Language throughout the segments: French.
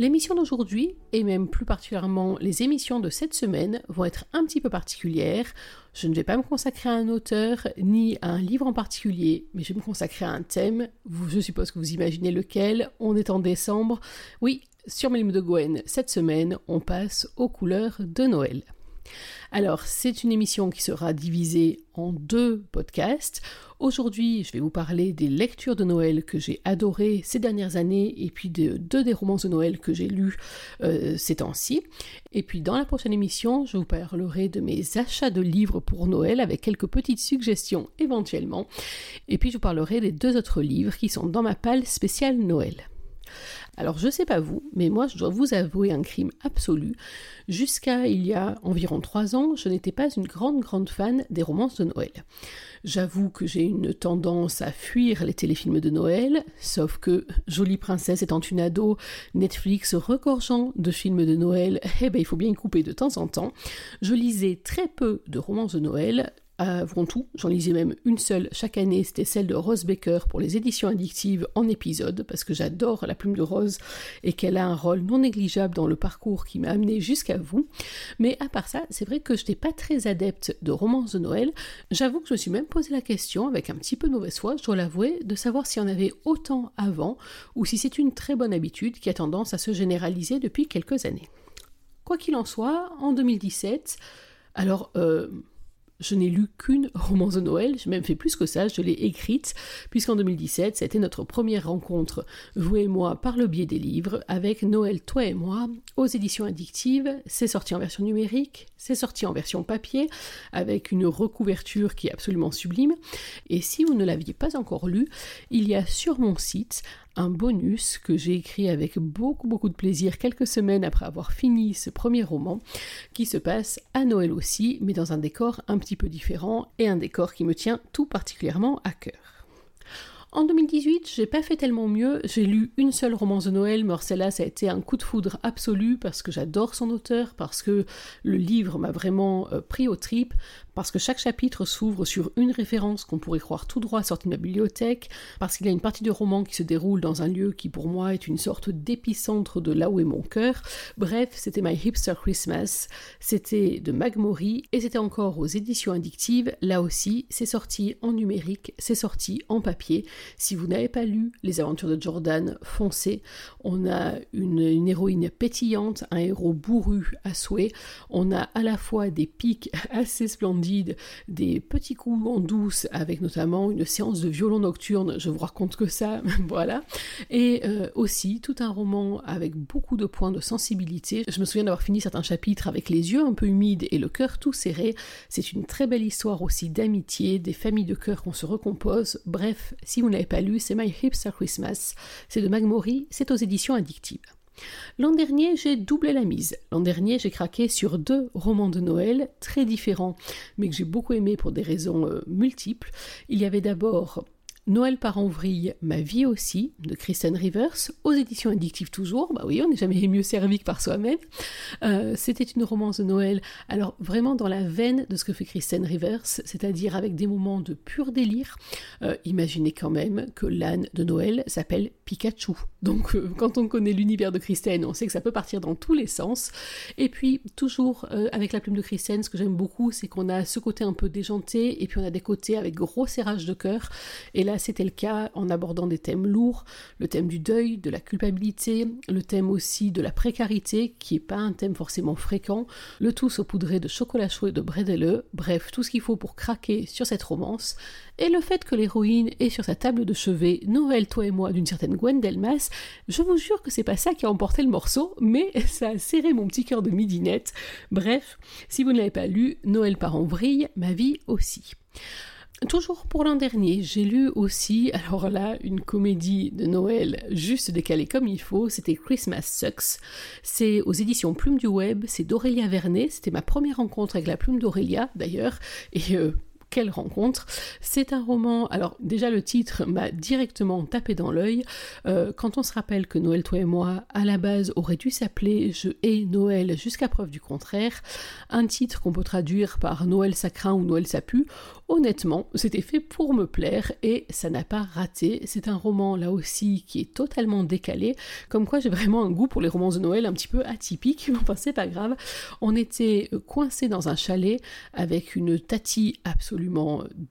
L'émission d'aujourd'hui, et même plus particulièrement les émissions de cette semaine, vont être un petit peu particulières. Je ne vais pas me consacrer à un auteur ni à un livre en particulier, mais je vais me consacrer à un thème. je suppose que vous imaginez lequel. On est en décembre. Oui, sur Mélim de Gwen, cette semaine, on passe aux couleurs de Noël. Alors, c'est une émission qui sera divisée en deux podcasts. Aujourd'hui, je vais vous parler des lectures de Noël que j'ai adorées ces dernières années et puis de deux des romans de Noël que j'ai lus euh, ces temps-ci. Et puis dans la prochaine émission, je vous parlerai de mes achats de livres pour Noël avec quelques petites suggestions éventuellement. Et puis je vous parlerai des deux autres livres qui sont dans ma palle spéciale Noël. Alors je sais pas vous, mais moi je dois vous avouer un crime absolu. Jusqu'à il y a environ trois ans, je n'étais pas une grande grande fan des romances de Noël. J'avoue que j'ai une tendance à fuir les téléfilms de Noël, sauf que Jolie Princesse étant une ado, Netflix regorgeant de films de Noël, eh ben il faut bien y couper de temps en temps. Je lisais très peu de romances de Noël, avant tout, j'en lisais même une seule chaque année, c'était celle de Rose Baker pour les éditions addictives en épisode, parce que j'adore la plume de Rose et qu'elle a un rôle non négligeable dans le parcours qui m'a amené jusqu'à vous. Mais à part ça, c'est vrai que je n'étais pas très adepte de romances de Noël. J'avoue que je me suis même posé la question, avec un petit peu de mauvaise foi, je dois l'avouer, de savoir s'il y en avait autant avant, ou si c'est une très bonne habitude qui a tendance à se généraliser depuis quelques années. Quoi qu'il en soit, en 2017, alors, euh, je n'ai lu qu'une romance de Noël, j'ai même fait plus que ça, je l'ai écrite, puisqu'en 2017, c'était notre première rencontre, vous et moi, par le biais des livres, avec Noël, toi et moi, aux éditions addictives. C'est sorti en version numérique, c'est sorti en version papier, avec une recouverture qui est absolument sublime. Et si vous ne l'aviez pas encore lu, il y a sur mon site bonus que j'ai écrit avec beaucoup beaucoup de plaisir quelques semaines après avoir fini ce premier roman, qui se passe à Noël aussi, mais dans un décor un petit peu différent et un décor qui me tient tout particulièrement à cœur. En 2018, j'ai pas fait tellement mieux. J'ai lu une seule romance de Noël, celle-là, ça a été un coup de foudre absolu parce que j'adore son auteur, parce que le livre m'a vraiment euh, pris au tripes, parce que chaque chapitre s'ouvre sur une référence qu'on pourrait croire tout droit sortie de ma bibliothèque, parce qu'il y a une partie du roman qui se déroule dans un lieu qui pour moi est une sorte d'épicentre de là où est mon cœur. Bref, c'était My Hipster Christmas, c'était de Magmori, et c'était encore aux éditions addictives, là aussi, c'est sorti en numérique, c'est sorti en papier. Si vous n'avez pas lu Les aventures de Jordan, foncez. On a une, une héroïne pétillante, un héros bourru à souhait, on a à la fois des pics assez splendides, des petits coups en douce avec notamment une séance de violon nocturne, je vous raconte que ça, voilà, et euh, aussi tout un roman avec beaucoup de points de sensibilité. Je me souviens d'avoir fini certains chapitres avec les yeux un peu humides et le cœur tout serré. C'est une très belle histoire aussi d'amitié, des familles de cœur qu'on se recompose. Bref, si vous n'avez pas lu, c'est My Hipster Christmas, c'est de Magmori, c'est aux éditions addictives. L'an dernier, j'ai doublé la mise. L'an dernier, j'ai craqué sur deux romans de Noël très différents, mais que j'ai beaucoup aimés pour des raisons euh, multiples. Il y avait d'abord Noël par en vrille, ma vie aussi, de Kristen Rivers, aux éditions addictives toujours, bah oui, on n'est jamais mieux servi que par soi-même. Euh, c'était une romance de Noël, alors vraiment dans la veine de ce que fait Kristen Rivers, c'est-à-dire avec des moments de pur délire. Euh, imaginez quand même que l'âne de Noël s'appelle Pikachu. Donc euh, quand on connaît l'univers de Kristen, on sait que ça peut partir dans tous les sens. Et puis toujours avec la plume de Kristen, ce que j'aime beaucoup, c'est qu'on a ce côté un peu déjanté, et puis on a des côtés avec gros serrage de cœur. Et là, c'était le cas en abordant des thèmes lourds, le thème du deuil, de la culpabilité, le thème aussi de la précarité, qui n'est pas un thème forcément fréquent, le tout saupoudré de chocolat chaud et de bredelle, bref, tout ce qu'il faut pour craquer sur cette romance, et le fait que l'héroïne est sur sa table de chevet, Noël, toi et moi, d'une certaine Gwen Delmas, je vous jure que c'est pas ça qui a emporté le morceau, mais ça a serré mon petit cœur de midinette. Bref, si vous ne l'avez pas lu, Noël part en vrille, ma vie aussi. Toujours pour l'an dernier, j'ai lu aussi, alors là, une comédie de Noël juste décalée comme il faut, c'était Christmas Sucks. C'est aux éditions Plume du Web, c'est d'Aurélia Vernet, c'était ma première rencontre avec la plume d'Aurélia d'ailleurs, et euh, quelle rencontre. C'est un roman, alors déjà le titre m'a directement tapé dans l'œil. Euh, quand on se rappelle que Noël, toi et moi, à la base, aurait dû s'appeler Je hais Noël jusqu'à preuve du contraire, un titre qu'on peut traduire par Noël ça craint ou Noël ça pue, honnêtement, c'était fait pour me plaire et ça n'a pas raté. C'est un roman là aussi qui est totalement décalé, comme quoi j'ai vraiment un goût pour les romans de Noël un petit peu atypiques, enfin c'est pas grave. On était coincé dans un chalet avec une tati absolument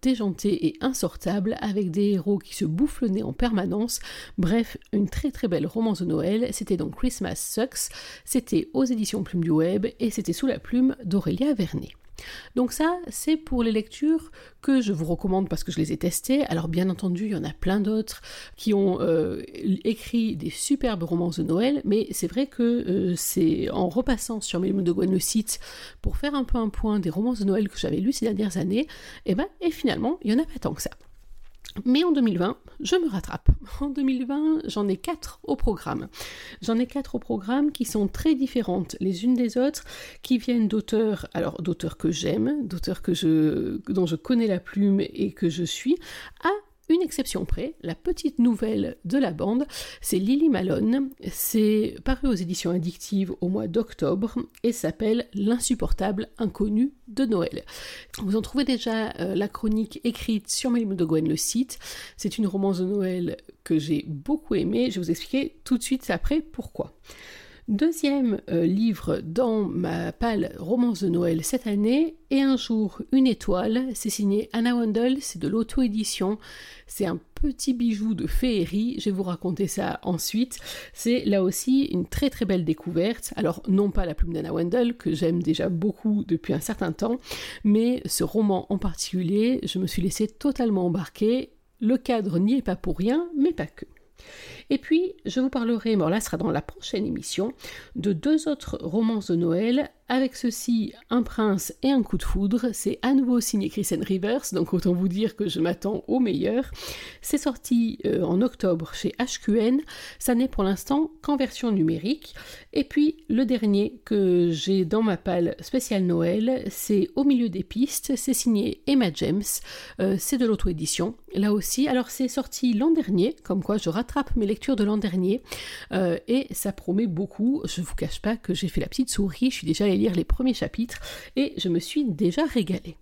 déjantée et insortable, avec des héros qui se bouffent le nez en permanence. Bref, une très très belle romance de Noël. C'était donc Christmas Sucks. C'était aux éditions Plume du Web et c'était sous la plume d'Aurélia Vernet. Donc ça, c'est pour les lectures que je vous recommande parce que je les ai testées. Alors bien entendu, il y en a plein d'autres qui ont euh, écrit des superbes romances de Noël, mais c'est vrai que euh, c'est en repassant sur Mélimon de Gwen le site pour faire un peu un point des romances de Noël que j'avais lues ces dernières années, et ben et finalement, il y en a pas tant que ça. Mais en 2020, je me rattrape. En 2020, j'en ai quatre au programme. J'en ai quatre au programme qui sont très différentes les unes des autres, qui viennent d'auteurs, alors d'auteurs que j'aime, d'auteurs que je, dont je connais la plume et que je suis, à une exception près, la petite nouvelle de la bande, c'est Lily Malone. C'est paru aux éditions addictives au mois d'octobre et s'appelle L'insupportable inconnu de Noël. Vous en trouvez déjà euh, la chronique écrite sur Mélimon de Gwen, le site. C'est une romance de Noël que j'ai beaucoup aimée. Je vais vous expliquer tout de suite après pourquoi. Deuxième euh, livre dans ma pâle romance de Noël cette année, Et un jour, une étoile, c'est signé Anna Wendell, c'est de l'auto-édition, c'est un petit bijou de féerie, je vais vous raconter ça ensuite, c'est là aussi une très très belle découverte, alors non pas la plume d'Anna Wendell, que j'aime déjà beaucoup depuis un certain temps, mais ce roman en particulier, je me suis laissé totalement embarquer, le cadre n'y est pas pour rien, mais pas que. Et puis, je vous parlerai, bon là sera dans la prochaine émission, de deux autres romances de Noël avec ceci, un prince et un coup de foudre, c'est à nouveau signé Chris Rivers, donc autant vous dire que je m'attends au meilleur. C'est sorti euh, en octobre chez HQN, ça n'est pour l'instant qu'en version numérique. Et puis le dernier que j'ai dans ma palle spéciale Noël, c'est Au milieu des pistes, c'est signé Emma James, euh, c'est de l'auto-édition. Là aussi, alors c'est sorti l'an dernier, comme quoi je rattrape mes de l'an dernier, euh, et ça promet beaucoup. Je vous cache pas que j'ai fait la petite souris, je suis déjà lire les premiers chapitres et je me suis déjà régalée.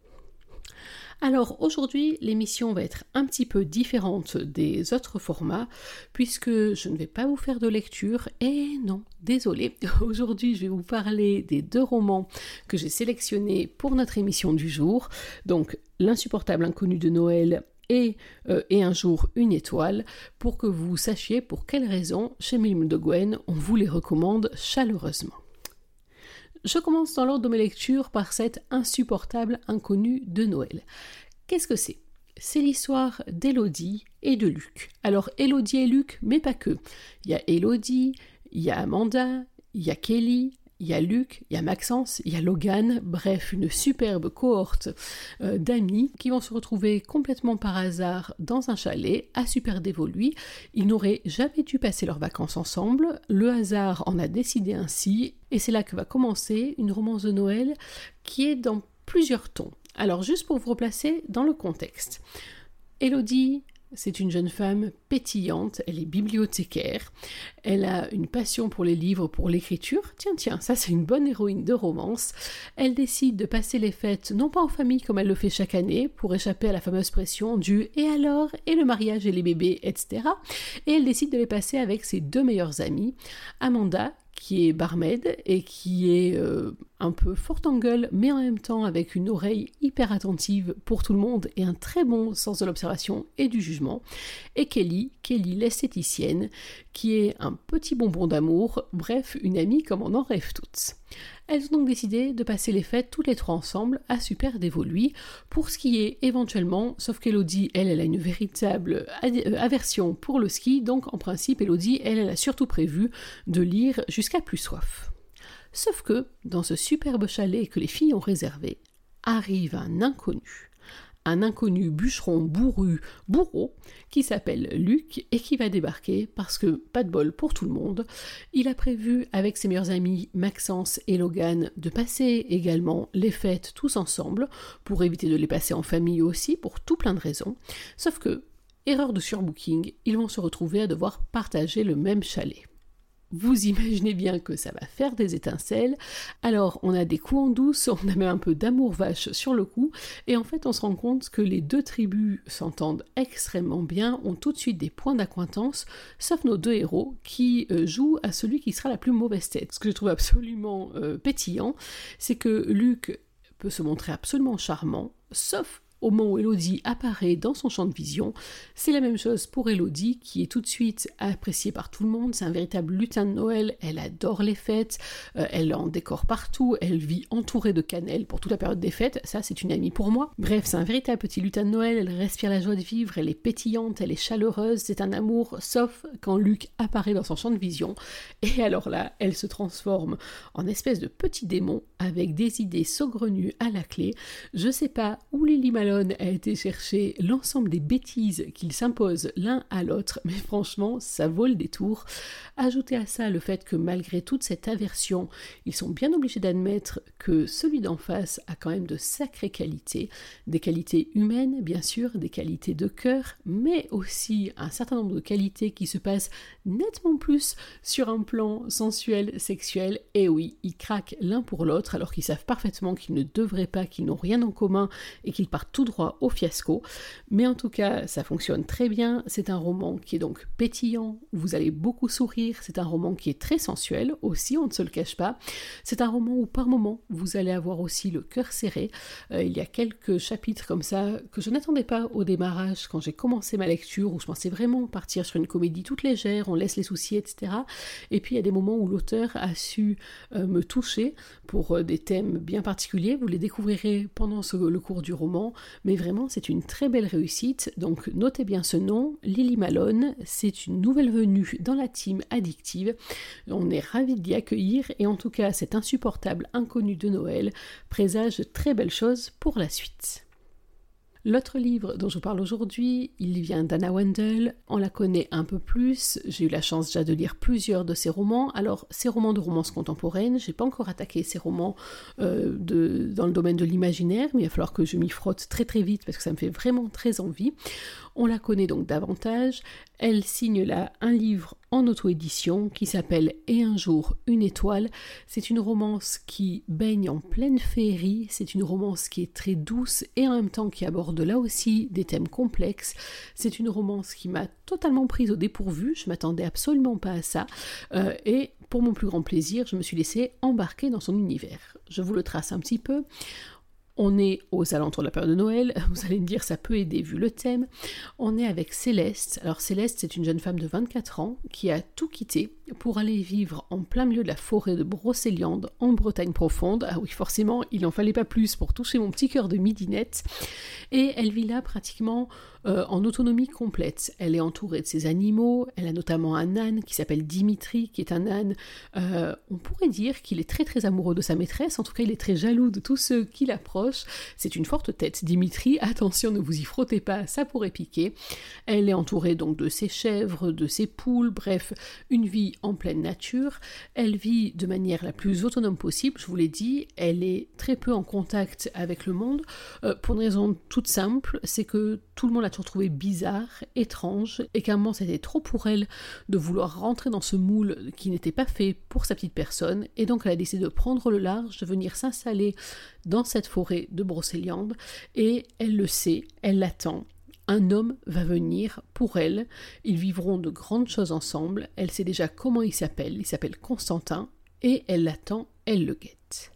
Alors aujourd'hui, l'émission va être un petit peu différente des autres formats puisque je ne vais pas vous faire de lecture et non, désolé. Aujourd'hui, je vais vous parler des deux romans que j'ai sélectionnés pour notre émission du jour. Donc, L'insupportable inconnu de Noël et, euh, et, un jour une étoile pour que vous sachiez pour quelles raisons chez Mime de Gwen on vous les recommande chaleureusement. Je commence dans l'ordre de mes lectures par cette insupportable inconnue de Noël. Qu'est-ce que c'est? C'est l'histoire d'Élodie et de Luc. Alors Élodie et Luc, mais pas que. Il y a Élodie, il y a Amanda, il y a Kelly, il y a Luc, il y a Maxence, il y a Logan, bref, une superbe cohorte euh, d'amis qui vont se retrouver complètement par hasard dans un chalet à Super Dévoluy. Ils n'auraient jamais dû passer leurs vacances ensemble, le hasard en a décidé ainsi, et c'est là que va commencer une romance de Noël qui est dans plusieurs tons. Alors juste pour vous replacer dans le contexte. Elodie c'est une jeune femme pétillante, elle est bibliothécaire, elle a une passion pour les livres, pour l'écriture. Tiens, tiens, ça c'est une bonne héroïne de romance. Elle décide de passer les fêtes non pas en famille comme elle le fait chaque année, pour échapper à la fameuse pression du et alors, et le mariage et les bébés, etc. Et elle décide de les passer avec ses deux meilleures amies, Amanda, qui est barmaid et qui est euh, un peu forte en gueule, mais en même temps avec une oreille hyper attentive pour tout le monde et un très bon sens de l'observation et du jugement. Et Kelly, Kelly l'esthéticienne, qui est un petit bonbon d'amour, bref, une amie comme on en rêve toutes. Elles ont donc décidé de passer les fêtes toutes les trois ensemble à Super Dévoluy pour skier éventuellement, sauf qu'Elodie, elle, elle a une véritable euh, aversion pour le ski, donc en principe, Elodie, elle, elle a surtout prévu de lire jusqu'à plus soif. Sauf que, dans ce superbe chalet que les filles ont réservé, arrive un inconnu. Un inconnu bûcheron bourru, bourreau, qui s'appelle Luc et qui va débarquer parce que, pas de bol pour tout le monde, il a prévu avec ses meilleurs amis Maxence et Logan de passer également les fêtes tous ensemble pour éviter de les passer en famille aussi pour tout plein de raisons. Sauf que, erreur de surbooking, ils vont se retrouver à devoir partager le même chalet. Vous imaginez bien que ça va faire des étincelles. Alors, on a des coups en douce, on a même un peu d'amour vache sur le coup, et en fait, on se rend compte que les deux tribus s'entendent extrêmement bien, ont tout de suite des points d'acquaintance, sauf nos deux héros qui euh, jouent à celui qui sera la plus mauvaise tête. Ce que je trouve absolument euh, pétillant, c'est que Luc peut se montrer absolument charmant, sauf au moment où Elodie apparaît dans son champ de vision. C'est la même chose pour Elodie, qui est tout de suite appréciée par tout le monde. C'est un véritable lutin de Noël. Elle adore les fêtes. Euh, elle en décore partout. Elle vit entourée de cannelle pour toute la période des fêtes. Ça, c'est une amie pour moi. Bref, c'est un véritable petit lutin de Noël. Elle respire la joie de vivre. Elle est pétillante. Elle est chaleureuse. C'est un amour, sauf quand Luc apparaît dans son champ de vision. Et alors là, elle se transforme en espèce de petit démon avec des idées saugrenues à la clé. Je sais pas où Lily a été chercher l'ensemble des bêtises qu'ils s'imposent l'un à l'autre, mais franchement, ça vaut le détour. Ajoutez à ça le fait que malgré toute cette aversion, ils sont bien obligés d'admettre que celui d'en face a quand même de sacrées qualités, des qualités humaines, bien sûr, des qualités de cœur, mais aussi un certain nombre de qualités qui se passent nettement plus sur un plan sensuel, sexuel, et oui, ils craquent l'un pour l'autre alors qu'ils savent parfaitement qu'ils ne devraient pas, qu'ils n'ont rien en commun et qu'ils partent tout droit au fiasco. Mais en tout cas, ça fonctionne très bien. C'est un roman qui est donc pétillant, vous allez beaucoup sourire. C'est un roman qui est très sensuel aussi, on ne se le cache pas. C'est un roman où par moment, vous allez avoir aussi le cœur serré. Euh, il y a quelques chapitres comme ça que je n'attendais pas au démarrage quand j'ai commencé ma lecture, où je pensais vraiment partir sur une comédie toute légère, on laisse les soucis, etc. Et puis il y a des moments où l'auteur a su euh, me toucher pour euh, des thèmes bien particuliers. Vous les découvrirez pendant le cours du roman mais vraiment c'est une très belle réussite. Donc notez bien ce nom, Lily Malone, c'est une nouvelle venue dans la team addictive. On est ravis d'y accueillir et en tout cas cet insupportable inconnu de Noël présage de très belles choses pour la suite. L'autre livre dont je parle aujourd'hui, il vient d'Anna Wendell. On la connaît un peu plus. J'ai eu la chance déjà de lire plusieurs de ses romans. Alors, ces romans de romance contemporaine, j'ai pas encore attaqué ces romans euh, de, dans le domaine de l'imaginaire, mais il va falloir que je m'y frotte très très vite parce que ça me fait vraiment très envie. On la connaît donc davantage. Elle signe là un livre en auto-édition qui s'appelle Et un jour une étoile. C'est une romance qui baigne en pleine féerie, c'est une romance qui est très douce et en même temps qui aborde là aussi des thèmes complexes. C'est une romance qui m'a totalement prise au dépourvu, je m'attendais absolument pas à ça. Euh, et pour mon plus grand plaisir, je me suis laissée embarquer dans son univers. Je vous le trace un petit peu. On est aux alentours de la période de Noël, vous allez me dire ça peut aider vu le thème. On est avec Céleste. Alors Céleste, c'est une jeune femme de 24 ans qui a tout quitté pour aller vivre en plein milieu de la forêt de Brocéliande en Bretagne profonde. Ah oui, forcément, il n'en fallait pas plus pour toucher mon petit cœur de midinette. Et elle vit là pratiquement euh, en autonomie complète. Elle est entourée de ses animaux, elle a notamment un âne qui s'appelle Dimitri, qui est un âne, euh, on pourrait dire qu'il est très très amoureux de sa maîtresse, en tout cas il est très jaloux de tous ceux qui l'approchent. C'est une forte tête, Dimitri, attention ne vous y frottez pas, ça pourrait piquer. Elle est entourée donc de ses chèvres, de ses poules, bref, une vie en pleine nature. Elle vit de manière la plus autonome possible, je vous l'ai dit, elle est très peu en contact avec le monde, euh, pour une raison toute simple, c'est que tout le monde a trouvé bizarre, étrange, et qu'à un moment c'était trop pour elle de vouloir rentrer dans ce moule qui n'était pas fait pour sa petite personne, et donc elle a décidé de prendre le large, de venir s'installer dans cette forêt de Brocéliande, et elle le sait, elle l'attend, un homme va venir pour elle, ils vivront de grandes choses ensemble, elle sait déjà comment il s'appelle, il s'appelle Constantin, et elle l'attend, elle le guette.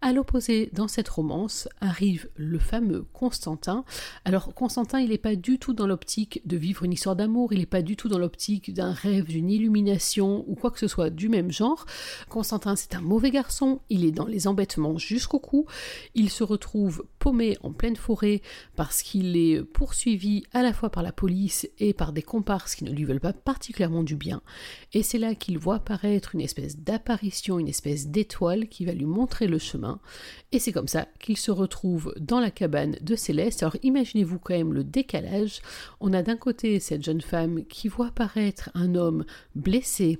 À l'opposé, dans cette romance, arrive le fameux Constantin. Alors, Constantin, il n'est pas du tout dans l'optique de vivre une histoire d'amour, il n'est pas du tout dans l'optique d'un rêve, d'une illumination ou quoi que ce soit du même genre. Constantin, c'est un mauvais garçon, il est dans les embêtements jusqu'au cou, il se retrouve paumé en pleine forêt parce qu'il est poursuivi à la fois par la police et par des comparses qui ne lui veulent pas particulièrement du bien. Et c'est là qu'il voit apparaître une espèce d'apparition, une espèce d'étoile qui va lui montrer le chemin main. Et c'est comme ça qu'il se retrouve dans la cabane de Céleste. Alors imaginez-vous quand même le décalage. On a d'un côté cette jeune femme qui voit apparaître un homme blessé,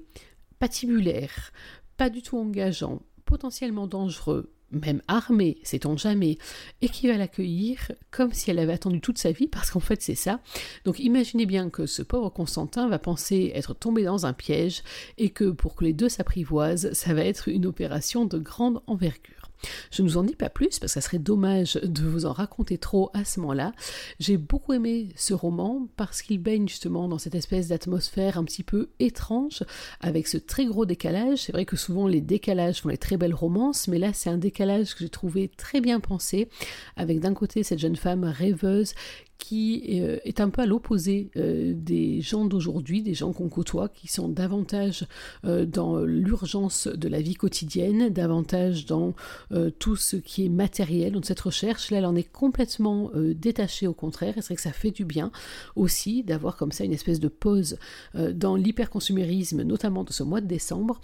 patibulaire, pas du tout engageant, potentiellement dangereux, même armée, sait-on jamais, et qui va l'accueillir comme si elle avait attendu toute sa vie, parce qu'en fait c'est ça. Donc imaginez bien que ce pauvre Constantin va penser être tombé dans un piège, et que pour que les deux s'apprivoisent, ça va être une opération de grande envergure. Je ne vous en dis pas plus parce que ça serait dommage de vous en raconter trop à ce moment-là. J'ai beaucoup aimé ce roman parce qu'il baigne justement dans cette espèce d'atmosphère un petit peu étrange avec ce très gros décalage. C'est vrai que souvent les décalages font les très belles romances, mais là c'est un décalage que j'ai trouvé très bien pensé avec d'un côté cette jeune femme rêveuse qui euh, est un peu à l'opposé euh, des gens d'aujourd'hui, des gens qu'on côtoie, qui sont davantage euh, dans l'urgence de la vie quotidienne, davantage dans tout ce qui est matériel. Donc cette recherche, là, elle en est complètement détachée au contraire, et c'est vrai que ça fait du bien aussi d'avoir comme ça une espèce de pause dans l'hyperconsumérisme, notamment de ce mois de décembre.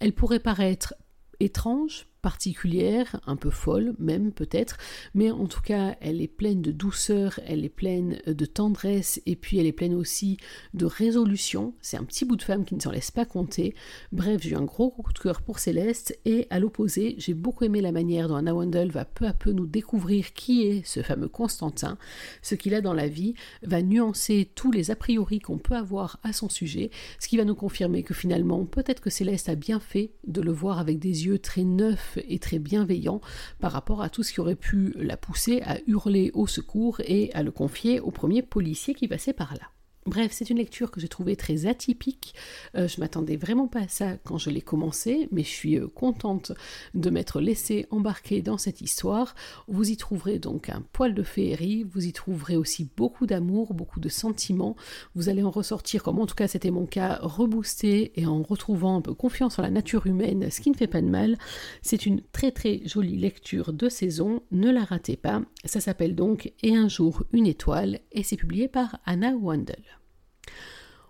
Elle pourrait paraître étrange, particulière, un peu folle même peut-être, mais en tout cas elle est pleine de douceur, elle est pleine de tendresse et puis elle est pleine aussi de résolution. C'est un petit bout de femme qui ne s'en laisse pas compter. Bref, j'ai eu un gros coup de cœur pour Céleste et à l'opposé, j'ai beaucoup aimé la manière dont Anna Wendell va peu à peu nous découvrir qui est ce fameux Constantin, ce qu'il a dans la vie, va nuancer tous les a priori qu'on peut avoir à son sujet, ce qui va nous confirmer que finalement peut-être que Céleste a bien fait de le voir avec des yeux très neufs et très bienveillant par rapport à tout ce qui aurait pu la pousser à hurler au secours et à le confier au premier policier qui passait par là. Bref, c'est une lecture que j'ai trouvée très atypique. Euh, je m'attendais vraiment pas à ça quand je l'ai commencé, mais je suis euh, contente de m'être laissée embarquer dans cette histoire. Vous y trouverez donc un poil de féerie, vous y trouverez aussi beaucoup d'amour, beaucoup de sentiments. Vous allez en ressortir, comme en tout cas c'était mon cas, reboosté et en retrouvant un peu confiance en la nature humaine, ce qui ne fait pas de mal. C'est une très très jolie lecture de saison, ne la ratez pas. Ça s'appelle donc Et un jour une étoile et c'est publié par Anna Wandel.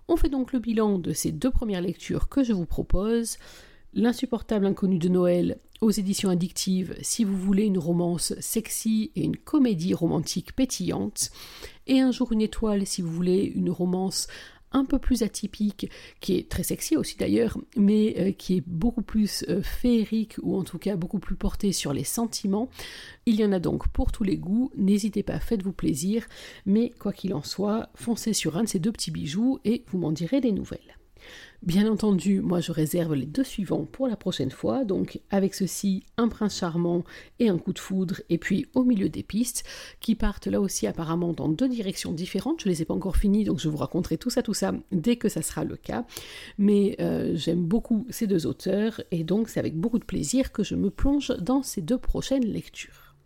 On fait donc le bilan de ces deux premières lectures que je vous propose. L'insupportable inconnu de Noël aux éditions addictives si vous voulez une romance sexy et une comédie romantique pétillante. Et un jour une étoile si vous voulez une romance un peu plus atypique, qui est très sexy aussi d'ailleurs, mais euh, qui est beaucoup plus euh, féerique ou en tout cas beaucoup plus porté sur les sentiments. Il y en a donc pour tous les goûts, n'hésitez pas, faites-vous plaisir, mais quoi qu'il en soit, foncez sur un de ces deux petits bijoux et vous m'en direz des nouvelles. Bien entendu, moi je réserve les deux suivants pour la prochaine fois, donc avec ceci, un prince charmant et un coup de foudre, et puis au milieu des pistes, qui partent là aussi apparemment dans deux directions différentes. Je ne les ai pas encore finis, donc je vous raconterai tout ça, tout ça dès que ça sera le cas. Mais euh, j'aime beaucoup ces deux auteurs, et donc c'est avec beaucoup de plaisir que je me plonge dans ces deux prochaines lectures.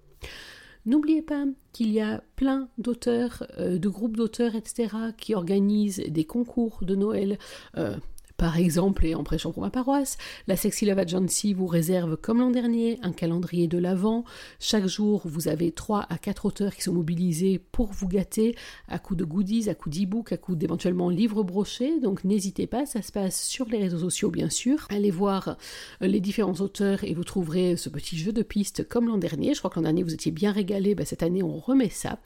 N'oubliez pas qu'il y a plein d'auteurs, euh, de groupes d'auteurs, etc., qui organisent des concours de Noël. Euh, par exemple, et en prêchant pour ma paroisse, la Sexy Love Agency vous réserve, comme l'an dernier, un calendrier de l'Avent. Chaque jour, vous avez 3 à 4 auteurs qui sont mobilisés pour vous gâter à coup de goodies, à coup d'e-book, à coup d'éventuellement livres brochés. Donc n'hésitez pas, ça se passe sur les réseaux sociaux, bien sûr. Allez voir euh, les différents auteurs et vous trouverez ce petit jeu de pistes comme l'an dernier. Je crois que l'an dernier, vous étiez bien régalé. Ben, cette année, on remet ça.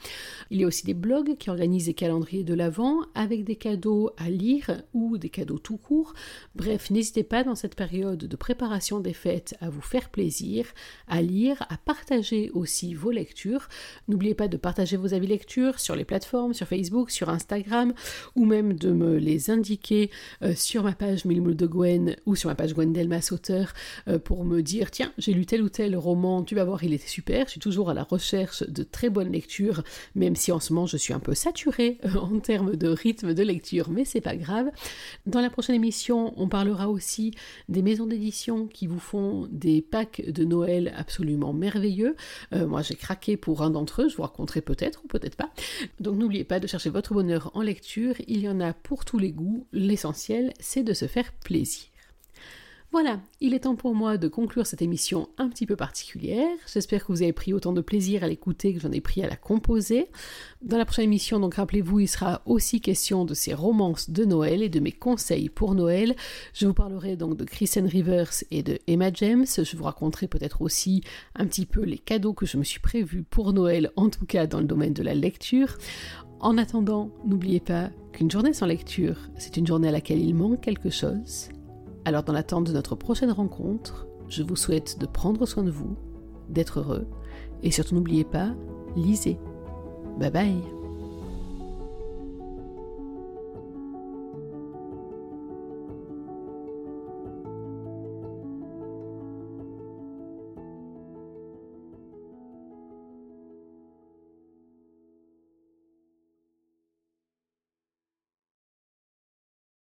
Il y a aussi des blogs qui organisent des calendriers de l'Avent avec des cadeaux à lire ou des cadeaux tout court Bref, n'hésitez pas dans cette période de préparation des fêtes à vous faire plaisir, à lire, à partager aussi vos lectures. N'oubliez pas de partager vos avis lecture sur les plateformes, sur Facebook, sur Instagram, ou même de me les indiquer euh, sur ma page Mille de Gwen ou sur ma page Gwen Delmas auteur euh, pour me dire tiens, j'ai lu tel ou tel roman, tu vas voir, il était super. Je suis toujours à la recherche de très bonnes lectures, même si en ce moment je suis un peu saturée euh, en termes de rythme de lecture, mais c'est pas grave. Dans la prochaine émission, on parlera aussi des maisons d'édition qui vous font des packs de Noël absolument merveilleux. Euh, moi, j'ai craqué pour un d'entre eux, je vous raconterai peut-être ou peut-être pas. Donc n'oubliez pas de chercher votre bonheur en lecture, il y en a pour tous les goûts. L'essentiel, c'est de se faire plaisir. Voilà, il est temps pour moi de conclure cette émission un petit peu particulière. J'espère que vous avez pris autant de plaisir à l'écouter que j'en ai pris à la composer. Dans la prochaine émission, donc rappelez-vous, il sera aussi question de ces romances de Noël et de mes conseils pour Noël. Je vous parlerai donc de Kristen Rivers et de Emma James. Je vous raconterai peut-être aussi un petit peu les cadeaux que je me suis prévus pour Noël, en tout cas dans le domaine de la lecture. En attendant, n'oubliez pas qu'une journée sans lecture, c'est une journée à laquelle il manque quelque chose alors dans l'attente de notre prochaine rencontre, je vous souhaite de prendre soin de vous, d'être heureux, et surtout n'oubliez pas, lisez. Bye bye